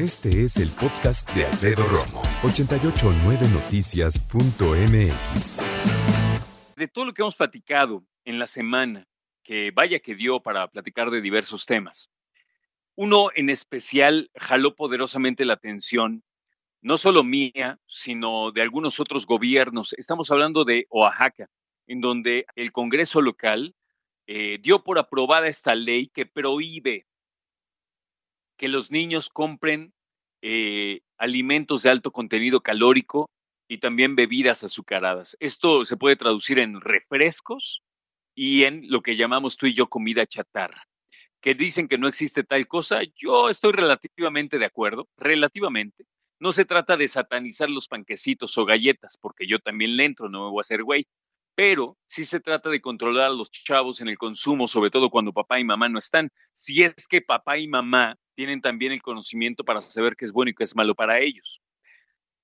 Este es el podcast de Alfredo Romo, 889noticias.mx. De todo lo que hemos platicado en la semana, que vaya que dio para platicar de diversos temas, uno en especial jaló poderosamente la atención, no solo mía, sino de algunos otros gobiernos. Estamos hablando de Oaxaca, en donde el Congreso local eh, dio por aprobada esta ley que prohíbe que los niños compren eh, alimentos de alto contenido calórico y también bebidas azucaradas. Esto se puede traducir en refrescos y en lo que llamamos tú y yo comida chatarra. Que dicen que no existe tal cosa, yo estoy relativamente de acuerdo, relativamente. No se trata de satanizar los panquecitos o galletas, porque yo también le entro, no me voy a hacer güey, pero sí se trata de controlar a los chavos en el consumo, sobre todo cuando papá y mamá no están. Si es que papá y mamá tienen también el conocimiento para saber qué es bueno y qué es malo para ellos.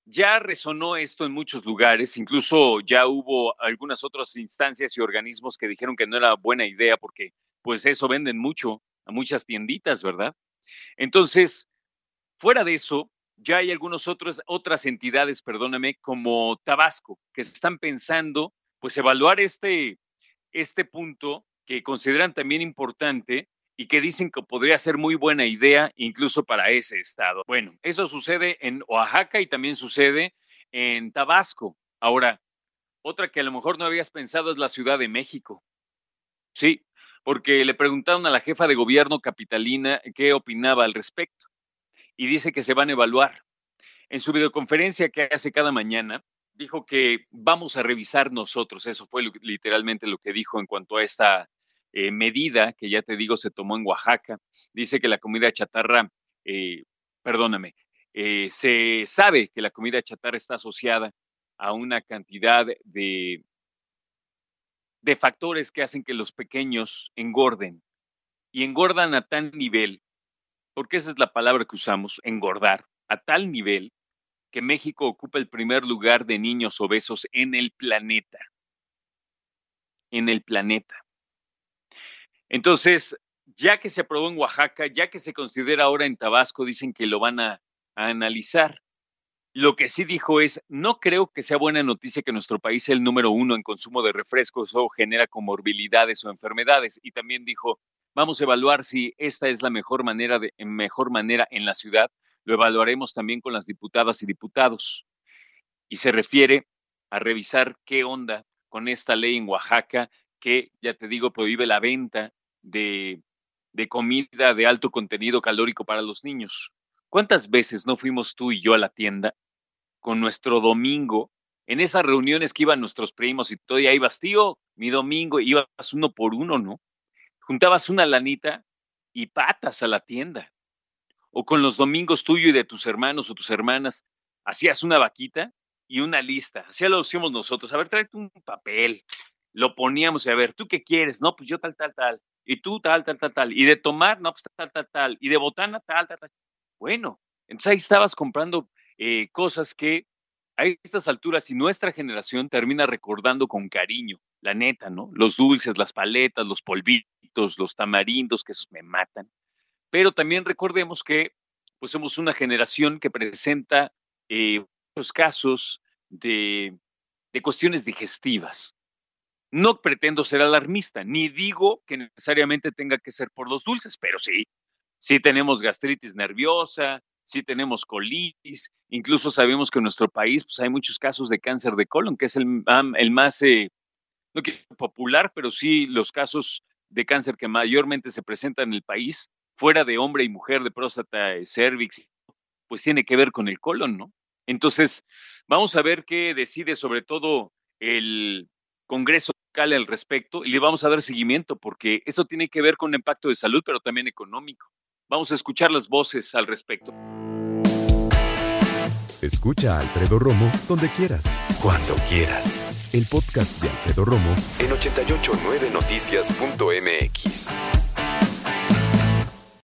Ya resonó esto en muchos lugares, incluso ya hubo algunas otras instancias y organismos que dijeron que no era buena idea porque pues eso venden mucho a muchas tienditas, ¿verdad? Entonces, fuera de eso, ya hay algunas otras entidades, perdóname, como Tabasco, que están pensando pues evaluar este, este punto que consideran también importante y que dicen que podría ser muy buena idea incluso para ese estado. Bueno, eso sucede en Oaxaca y también sucede en Tabasco. Ahora, otra que a lo mejor no habías pensado es la Ciudad de México. Sí, porque le preguntaron a la jefa de gobierno capitalina qué opinaba al respecto y dice que se van a evaluar. En su videoconferencia que hace cada mañana, dijo que vamos a revisar nosotros, eso fue literalmente lo que dijo en cuanto a esta eh, medida que ya te digo se tomó en Oaxaca. Dice que la comida chatarra, eh, perdóname, eh, se sabe que la comida chatarra está asociada a una cantidad de, de factores que hacen que los pequeños engorden y engordan a tal nivel, porque esa es la palabra que usamos, engordar, a tal nivel que México ocupa el primer lugar de niños obesos en el planeta. En el planeta. Entonces, ya que se aprobó en Oaxaca, ya que se considera ahora en Tabasco, dicen que lo van a, analizar. Lo que sí dijo es, no creo que sea buena noticia que nuestro país sea el número uno en consumo de refrescos o genera comorbilidades o enfermedades. Y también dijo, vamos a evaluar si esta es la mejor manera, de, mejor manera en la ciudad. Lo evaluaremos también con las diputadas y diputados. Y se refiere a revisar qué onda con esta ley en Oaxaca que, ya te digo, prohíbe la venta de, comida de alto contenido calórico para los niños. ¿Cuántas veces no fuimos tú y yo a la tienda con nuestro domingo en esas reuniones que iban nuestros primos y todo, y tío, mi domingo, ibas uno por uno, ¿no? Juntabas una lanita y patas a la tienda. O con los domingos tuyo y de tus hermanos o tus hermanas, hacías una vaquita y una lista. Así lo hacíamos nosotros. A ver, tráete un papel. Lo poníamos y a ver, ¿tú qué quieres? No, pues yo tal, tal, tal y tú tal, tal, tal, tal, y de tomar, no, pues tal, tal, tal, y de botana, tal, tal, tal. Bueno, entonces ahí estabas comprando eh, cosas que a estas alturas y nuestra generación termina recordando con cariño, la neta, ¿no? Los dulces, las paletas, los polvitos, los tamarindos, que esos me matan. Pero también recordemos que pues somos una generación que presenta eh, muchos casos de, de cuestiones digestivas. No pretendo ser alarmista, ni digo que necesariamente tenga que ser por los dulces, pero sí, sí tenemos gastritis nerviosa, sí tenemos colitis, incluso sabemos que en nuestro país pues, hay muchos casos de cáncer de colon, que es el, más, eh, popular, pero sí los casos de cáncer que mayormente se presentan en el país, fuera de hombre y mujer, de próstata, eh, cervix, pues tiene que ver con el colon, ¿no? Entonces, vamos a ver qué decide sobre todo el Congreso al respecto y le vamos a dar seguimiento porque esto tiene que ver con impacto de salud, pero también económico. Vamos a escuchar las voces al respecto. Escucha a Alfredo Romo donde quieras, cuando quieras. El podcast de Alfredo Romo en 889noticias.mx.